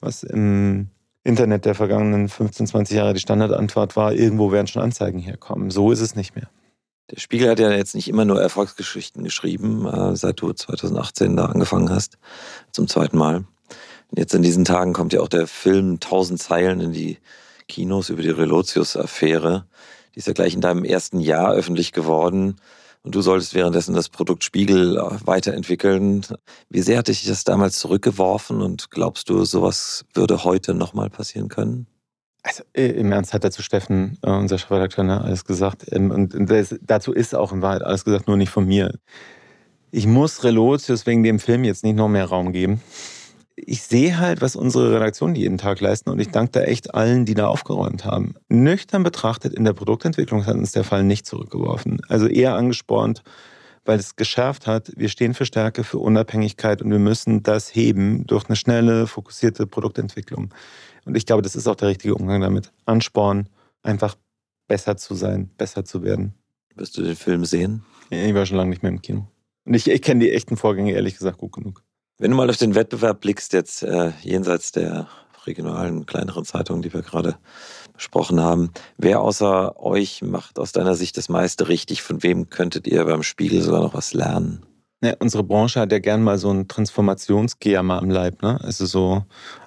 was im Internet der vergangenen 15, 20 Jahre die Standardantwort war, irgendwo werden schon Anzeigen herkommen. So ist es nicht mehr. Der Spiegel hat ja jetzt nicht immer nur Erfolgsgeschichten geschrieben, äh, seit du 2018 da angefangen hast, zum zweiten Mal. Jetzt in diesen Tagen kommt ja auch der Film Tausend Zeilen in die Kinos über die Relotius-Affäre. Die ist ja gleich in deinem ersten Jahr öffentlich geworden. Und du solltest währenddessen das Produkt Spiegel weiterentwickeln. Wie sehr hat dich das damals zurückgeworfen und glaubst du, sowas würde heute nochmal passieren können? Also äh, im Ernst hat dazu Steffen, äh, unser Chefredakteur, ne, alles gesagt. Ähm, und dazu ist auch in Wahrheit alles gesagt, nur nicht von mir. Ich muss Relotius wegen dem Film jetzt nicht noch mehr Raum geben ich sehe halt, was unsere Redaktionen jeden Tag leisten und ich danke da echt allen, die da aufgeräumt haben. Nüchtern betrachtet, in der Produktentwicklung hat uns der Fall nicht zurückgeworfen. Also eher angespornt, weil es geschärft hat, wir stehen für Stärke, für Unabhängigkeit und wir müssen das heben durch eine schnelle, fokussierte Produktentwicklung. Und ich glaube, das ist auch der richtige Umgang damit. Ansporn, einfach besser zu sein, besser zu werden. Wirst du den Film sehen? Ich war schon lange nicht mehr im Kino. Und ich, ich kenne die echten Vorgänge ehrlich gesagt gut genug. Wenn du mal auf den Wettbewerb blickst, jetzt äh, jenseits der regionalen, kleineren Zeitungen, die wir gerade besprochen haben, wer außer euch macht aus deiner Sicht das meiste richtig? Von wem könntet ihr beim Spiegel sogar noch was lernen? Ja, unsere Branche hat ja gern mal so ein Transformationsgejammer am Leib. Ne? Also so,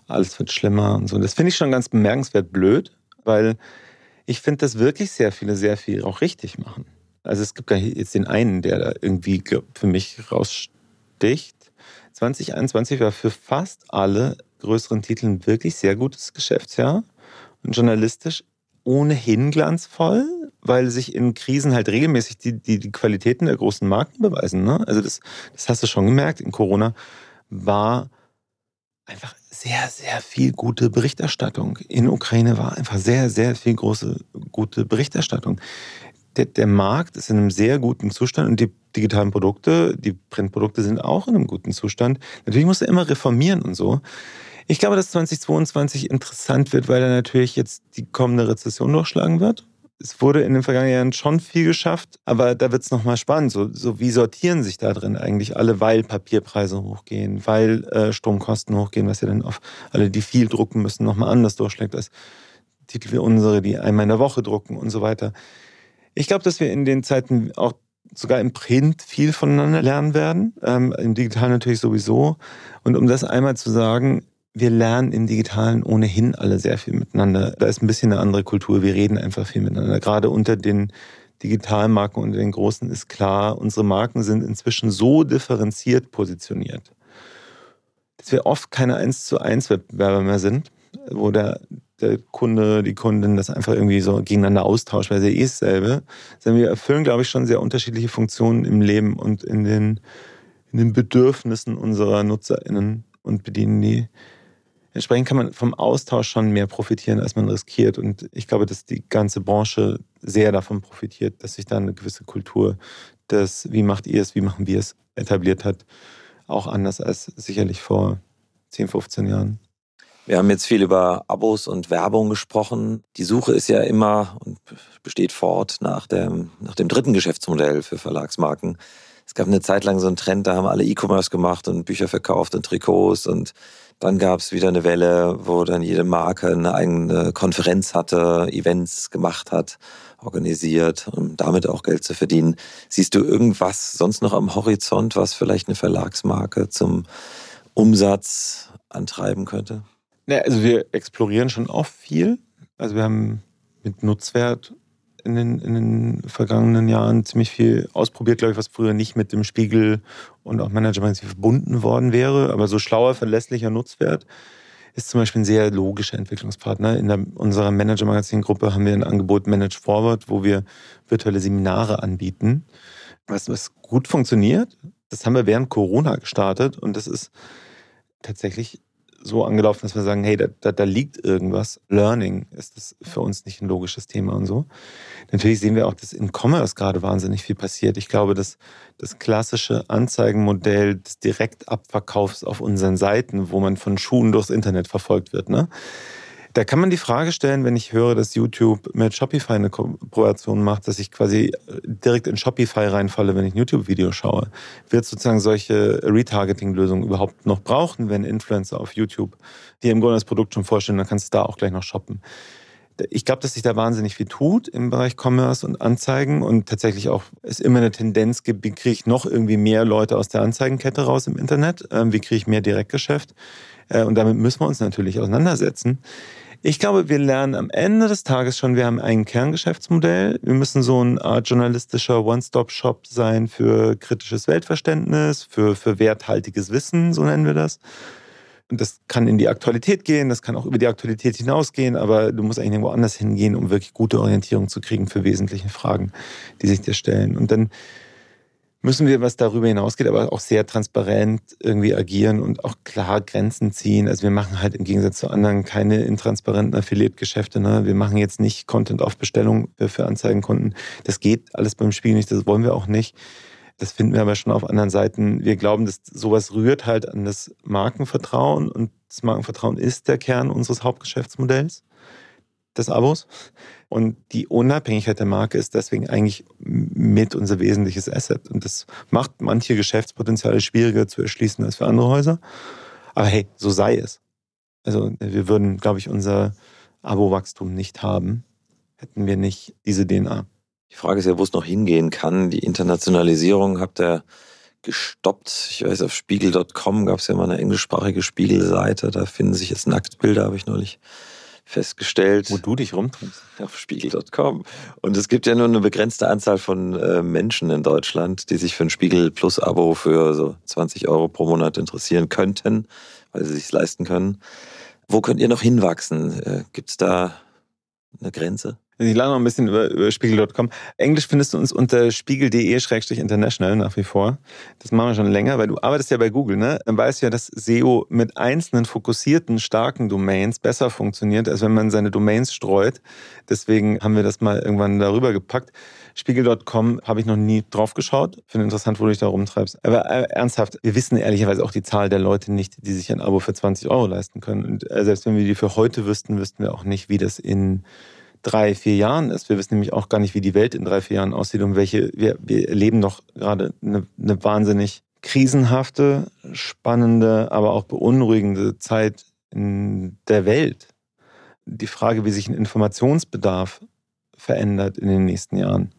alles wird schlimmer und so. Das finde ich schon ganz bemerkenswert blöd, weil ich finde, dass wirklich sehr viele sehr viel auch richtig machen. Also es gibt gar jetzt den einen, der da irgendwie für mich raussticht. 2021 war für fast alle größeren Titel ein wirklich sehr gutes Geschäftsjahr und journalistisch ohnehin glanzvoll, weil sich in Krisen halt regelmäßig die, die, die Qualitäten der großen Marken beweisen. Ne? Also das, das hast du schon gemerkt. In Corona war einfach sehr, sehr viel gute Berichterstattung. In Ukraine war einfach sehr, sehr viel große, gute Berichterstattung. Der, der Markt ist in einem sehr guten Zustand und die digitalen Produkte, die Printprodukte sind auch in einem guten Zustand. Natürlich muss er immer reformieren und so. Ich glaube, dass 2022 interessant wird, weil er natürlich jetzt die kommende Rezession durchschlagen wird. Es wurde in den vergangenen Jahren schon viel geschafft, aber da wird es nochmal spannend. So, so, wie sortieren sich da drin eigentlich alle, weil Papierpreise hochgehen, weil äh, Stromkosten hochgehen, was ja dann auf alle, die viel drucken müssen, nochmal anders durchschlägt als Titel wie unsere, die einmal in der Woche drucken und so weiter. Ich glaube, dass wir in den Zeiten auch sogar im Print viel voneinander lernen werden, ähm, im Digital natürlich sowieso. Und um das einmal zu sagen, wir lernen im Digitalen ohnehin alle sehr viel miteinander. Da ist ein bisschen eine andere Kultur. Wir reden einfach viel miteinander. Gerade unter den Digitalmarken und den großen ist klar, unsere Marken sind inzwischen so differenziert positioniert, dass wir oft keine 1 zu 1 Wettbewerber mehr sind, wo der, der Kunde, die Kundin das einfach irgendwie so gegeneinander austauscht, weil sie eh dasselbe. Sondern wir erfüllen, glaube ich, schon sehr unterschiedliche Funktionen im Leben und in den, in den Bedürfnissen unserer NutzerInnen und bedienen die Entsprechend kann man vom Austausch schon mehr profitieren, als man riskiert. Und ich glaube, dass die ganze Branche sehr davon profitiert, dass sich da eine gewisse Kultur des, wie macht ihr es, wie machen wir es, etabliert hat. Auch anders als sicherlich vor 10, 15 Jahren. Wir haben jetzt viel über Abos und Werbung gesprochen. Die Suche ist ja immer und besteht fort nach dem, nach dem dritten Geschäftsmodell für Verlagsmarken. Es gab eine Zeit lang so einen Trend, da haben alle E-Commerce gemacht und Bücher verkauft und Trikots und dann gab es wieder eine Welle, wo dann jede Marke eine eigene Konferenz hatte, Events gemacht hat, organisiert, um damit auch Geld zu verdienen. Siehst du irgendwas sonst noch am Horizont, was vielleicht eine Verlagsmarke zum Umsatz antreiben könnte? Ja, also wir explorieren schon auch viel. Also wir haben mit Nutzwert in den, in den vergangenen Jahren ziemlich viel ausprobiert, glaube ich, was früher nicht mit dem Spiegel und auch Management verbunden worden wäre. Aber so schlauer, verlässlicher Nutzwert ist zum Beispiel ein sehr logischer Entwicklungspartner. In der, unserer Manager-Magazin-Gruppe haben wir ein Angebot Manage Forward, wo wir virtuelle Seminare anbieten, was, was gut funktioniert. Das haben wir während Corona gestartet und das ist tatsächlich so angelaufen, dass wir sagen, hey, da, da, da, liegt irgendwas. Learning ist das für uns nicht ein logisches Thema und so. Natürlich sehen wir auch, dass im Commerce gerade wahnsinnig viel passiert. Ich glaube, dass das klassische Anzeigenmodell des Direktabverkaufs auf unseren Seiten, wo man von Schuhen durchs Internet verfolgt wird, ne? Da kann man die Frage stellen, wenn ich höre, dass YouTube mit Shopify eine Kooperation macht, dass ich quasi äh, direkt in Shopify reinfalle, wenn ich ein YouTube-Video schaue. Wird sozusagen solche Retargeting-Lösungen überhaupt noch brauchen, wenn Influencer auf YouTube dir im Grunde das Produkt schon vorstellen, dann kannst du da auch gleich noch shoppen. Ich glaube, dass sich da wahnsinnig viel tut im Bereich Commerce und Anzeigen und tatsächlich auch es immer eine Tendenz gibt, wie kriege ich noch irgendwie mehr Leute aus der Anzeigenkette raus im Internet, ähm, wie kriege ich mehr Direktgeschäft. Äh, und damit müssen wir uns natürlich auseinandersetzen. Ich glaube, wir lernen am Ende des Tages schon, wir haben ein Kerngeschäftsmodell. Wir müssen so ein Art journalistischer One-Stop-Shop sein für kritisches Weltverständnis, für, für werthaltiges Wissen, so nennen wir das. Und das kann in die Aktualität gehen, das kann auch über die Aktualität hinausgehen, aber du musst eigentlich irgendwo anders hingehen, um wirklich gute Orientierung zu kriegen für wesentliche Fragen, die sich dir stellen. Und dann müssen wir, was darüber hinausgeht, aber auch sehr transparent irgendwie agieren und auch klar Grenzen ziehen. Also wir machen halt im Gegensatz zu anderen keine intransparenten Affiliate-Geschäfte. Ne? Wir machen jetzt nicht Content auf Bestellung für Anzeigenkunden. Das geht alles beim Spiel nicht, das wollen wir auch nicht. Das finden wir aber schon auf anderen Seiten. Wir glauben, dass sowas rührt halt an das Markenvertrauen und das Markenvertrauen ist der Kern unseres Hauptgeschäftsmodells des Abos. Und die Unabhängigkeit der Marke ist deswegen eigentlich mit unser wesentliches Asset. Und das macht manche Geschäftspotenziale schwieriger zu erschließen als für andere Häuser. Aber hey, so sei es. Also wir würden, glaube ich, unser Abo-Wachstum nicht haben, hätten wir nicht diese DNA. Die Frage ist ja, wo es noch hingehen kann. Die Internationalisierung habt ihr gestoppt. Ich weiß, auf spiegel.com gab es ja mal eine englischsprachige Spiegelseite. Da finden sich jetzt Nacktbilder, habe ich neulich festgestellt. Wo du dich rumtreibst. Auf spiegel.com. Und es gibt ja nur eine begrenzte Anzahl von äh, Menschen in Deutschland, die sich für ein Spiegel Plus Abo für so 20 Euro pro Monat interessieren könnten, weil sie sich leisten können. Wo könnt ihr noch hinwachsen? Äh, gibt es da eine Grenze? Ich lerne noch ein bisschen über, über spiegel.com. Englisch findest du uns unter spiegel.de-international nach wie vor. Das machen wir schon länger, weil du arbeitest ja bei Google, ne? Dann weißt du ja, dass SEO mit einzelnen fokussierten, starken Domains besser funktioniert, als wenn man seine Domains streut. Deswegen haben wir das mal irgendwann darüber gepackt. Spiegel.com habe ich noch nie drauf geschaut. Finde interessant, wo du dich da rumtreibst. Aber äh, ernsthaft, wir wissen ehrlicherweise auch die Zahl der Leute nicht, die sich ein Abo für 20 Euro leisten können. Und äh, selbst wenn wir die für heute wüssten, wüssten wir auch nicht, wie das in drei, vier Jahren ist. Wir wissen nämlich auch gar nicht, wie die Welt in drei, vier Jahren aussieht und welche, wir, wir erleben noch gerade eine, eine wahnsinnig krisenhafte, spannende, aber auch beunruhigende Zeit in der Welt. Die Frage, wie sich ein Informationsbedarf verändert in den nächsten Jahren,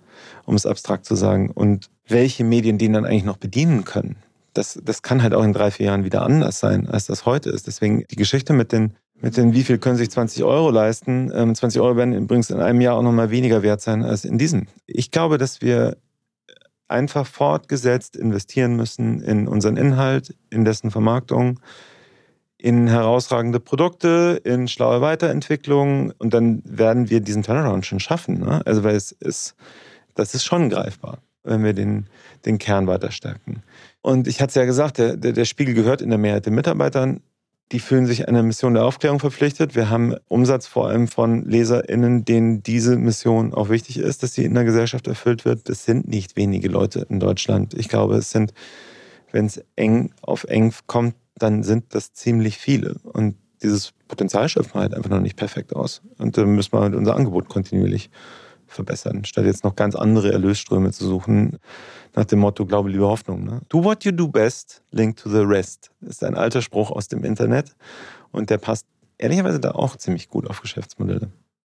um es abstrakt zu sagen, und welche Medien den dann eigentlich noch bedienen können. Das, das kann halt auch in drei, vier Jahren wieder anders sein, als das heute ist. Deswegen die Geschichte mit den mit den wie viel können sich 20 Euro leisten. 20 ähm, Euro werden übrigens in einem Jahr auch nochmal weniger wert sein als in diesem. Ich glaube, dass wir einfach fortgesetzt investieren müssen in unseren Inhalt, in dessen Vermarktung, in herausragende Produkte, in schlaue Weiterentwicklung und dann werden wir diesen Turnaround schon schaffen. Ne? Also weil es ist, das ist schon greifbar, wenn wir den, den Kern weiter stärken. Und ich hatte es ja gesagt, der, der, der Spiegel gehört in der Mehrheit den Mitarbeitern die fühlen sich einer Mission der Aufklärung verpflichtet. Wir haben Umsatz vor allem von LeserInnen, denen diese Mission auch wichtig ist, dass sie in der Gesellschaft erfüllt wird. Das sind nicht wenige Leute in Deutschland. Ich glaube, es sind, wenn es eng auf eng kommt, dann sind das ziemlich viele. Und dieses Potenzial schöpfen wir halt einfach noch nicht perfekt aus. Und da müssen wir halt unser Angebot kontinuierlich verbessern, statt jetzt noch ganz andere Erlösströme zu suchen nach dem Motto Glaube, Liebe, Hoffnung. Ne? Do what you do best, link to the rest. Das ist ein alter Spruch aus dem Internet und der passt ehrlicherweise da auch ziemlich gut auf Geschäftsmodelle.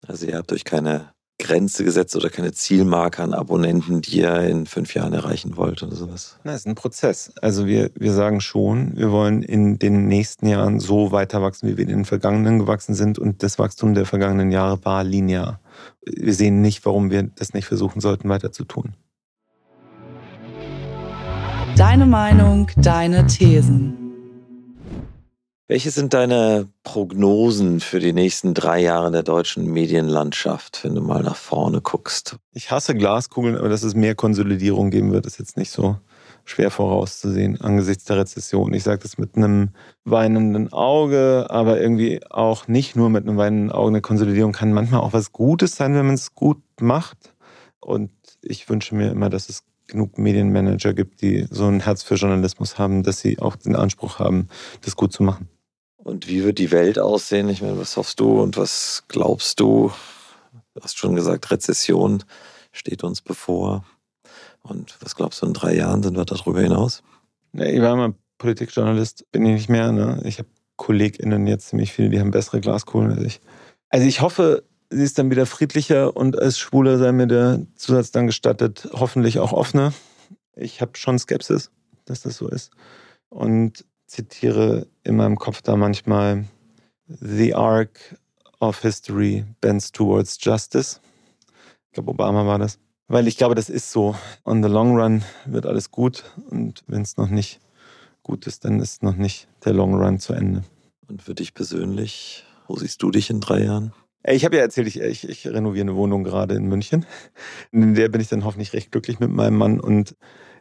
Also ihr habt euch keine Grenze gesetzt oder keine Zielmarke an Abonnenten, die ihr in fünf Jahren erreichen wollt oder sowas? Na, es ist ein Prozess. Also wir, wir sagen schon, wir wollen in den nächsten Jahren so weiter wachsen, wie wir in den vergangenen gewachsen sind und das Wachstum der vergangenen Jahre war linear. Wir sehen nicht, warum wir das nicht versuchen sollten, weiter zu tun. Deine Meinung, deine Thesen. Welche sind deine Prognosen für die nächsten drei Jahre der deutschen Medienlandschaft, wenn du mal nach vorne guckst? Ich hasse Glaskugeln, aber dass es mehr Konsolidierung geben wird, ist jetzt nicht so schwer vorauszusehen angesichts der Rezession. Ich sage das mit einem weinenden Auge, aber irgendwie auch nicht nur mit einem weinenden Auge. Eine Konsolidierung kann manchmal auch was Gutes sein, wenn man es gut macht. Und ich wünsche mir immer, dass es genug Medienmanager gibt, die so ein Herz für Journalismus haben, dass sie auch den Anspruch haben, das gut zu machen. Und wie wird die Welt aussehen? Ich meine, was hoffst du und was glaubst du? Du hast schon gesagt, Rezession steht uns bevor. Und was glaubst du, in drei Jahren sind wir darüber hinaus? Ich war mal Politikjournalist, bin ich nicht mehr. Ne? Ich habe KollegInnen jetzt ziemlich viele, die haben bessere Glaskugeln als ich. Also ich hoffe, sie ist dann wieder friedlicher und als Schwuler sei mir der Zusatz dann gestattet, hoffentlich auch offener. Ich habe schon Skepsis, dass das so ist. Und zitiere in meinem Kopf da manchmal The Arc of History bends towards justice. Ich glaube, Obama war das. Weil ich glaube, das ist so. On the long run wird alles gut. Und wenn es noch nicht gut ist, dann ist noch nicht der Long Run zu Ende. Und für dich persönlich, wo siehst du dich in drei Jahren? Ich habe ja erzählt, ich, ich, ich, renoviere eine Wohnung gerade in München. In der bin ich dann hoffentlich recht glücklich mit meinem Mann. Und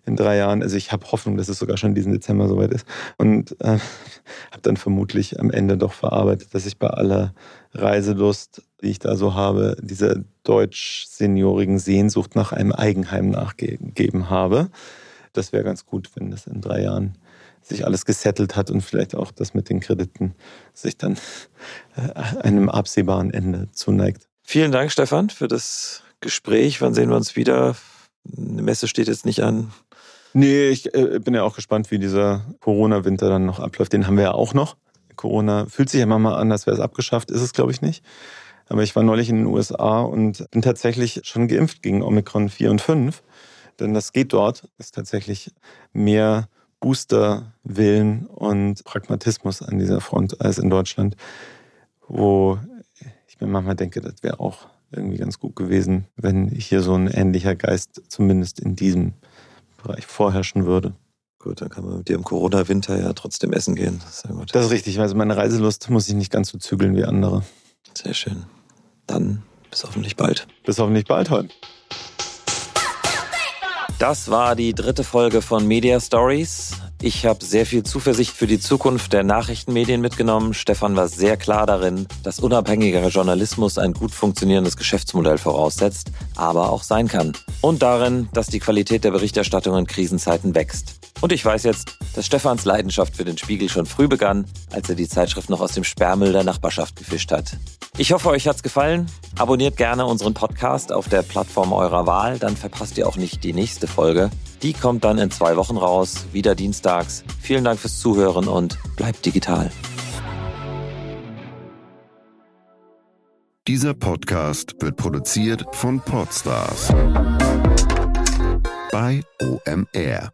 in drei Jahren. Also ich habe Hoffnung, dass es sogar schon diesen Dezember soweit ist. Und äh, habe dann vermutlich am Ende doch verarbeitet, dass ich bei aller Reiselust, die ich da so habe, dieser deutsch-seniorigen Sehnsucht nach einem Eigenheim nachgegeben habe. Das wäre ganz gut, wenn das in drei Jahren sich alles gesettelt hat und vielleicht auch das mit den Krediten sich dann äh, einem absehbaren Ende zuneigt. Vielen Dank, Stefan, für das Gespräch. Wann sehen wir uns wieder? Eine Messe steht jetzt nicht an. Nee, ich äh, bin ja auch gespannt, wie dieser Corona-Winter dann noch abläuft. Den haben wir ja auch noch. Corona fühlt sich ja manchmal an, als wäre es abgeschafft. Ist es, glaube ich, nicht. Aber ich war neulich in den USA und bin tatsächlich schon geimpft gegen Omikron 4 und 5. Denn das geht dort. Ist tatsächlich mehr Booster-Willen und Pragmatismus an dieser Front als in Deutschland, wo ich mir manchmal denke, das wäre auch irgendwie ganz gut gewesen, wenn hier so ein ähnlicher Geist zumindest in diesem Bereich vorherrschen würde. Gut, dann kann man mit dir im Corona-Winter ja trotzdem essen gehen. Das ist, das ist richtig, also meine Reiselust muss ich nicht ganz so zügeln wie andere. Sehr schön. Dann bis hoffentlich bald. Bis hoffentlich bald heute. Das war die dritte Folge von Media Stories. Ich habe sehr viel Zuversicht für die Zukunft der Nachrichtenmedien mitgenommen. Stefan war sehr klar darin, dass unabhängiger Journalismus ein gut funktionierendes Geschäftsmodell voraussetzt, aber auch sein kann. Und darin, dass die Qualität der Berichterstattung in Krisenzeiten wächst. Und ich weiß jetzt, dass Stefans Leidenschaft für den Spiegel schon früh begann, als er die Zeitschrift noch aus dem Sperrmüll der Nachbarschaft gefischt hat. Ich hoffe, euch hat's gefallen. Abonniert gerne unseren Podcast auf der Plattform eurer Wahl, dann verpasst ihr auch nicht die nächste Folge. Die kommt dann in zwei Wochen raus, wieder dienstags. Vielen Dank fürs Zuhören und bleibt digital. Dieser Podcast wird produziert von Podstars bei OMR.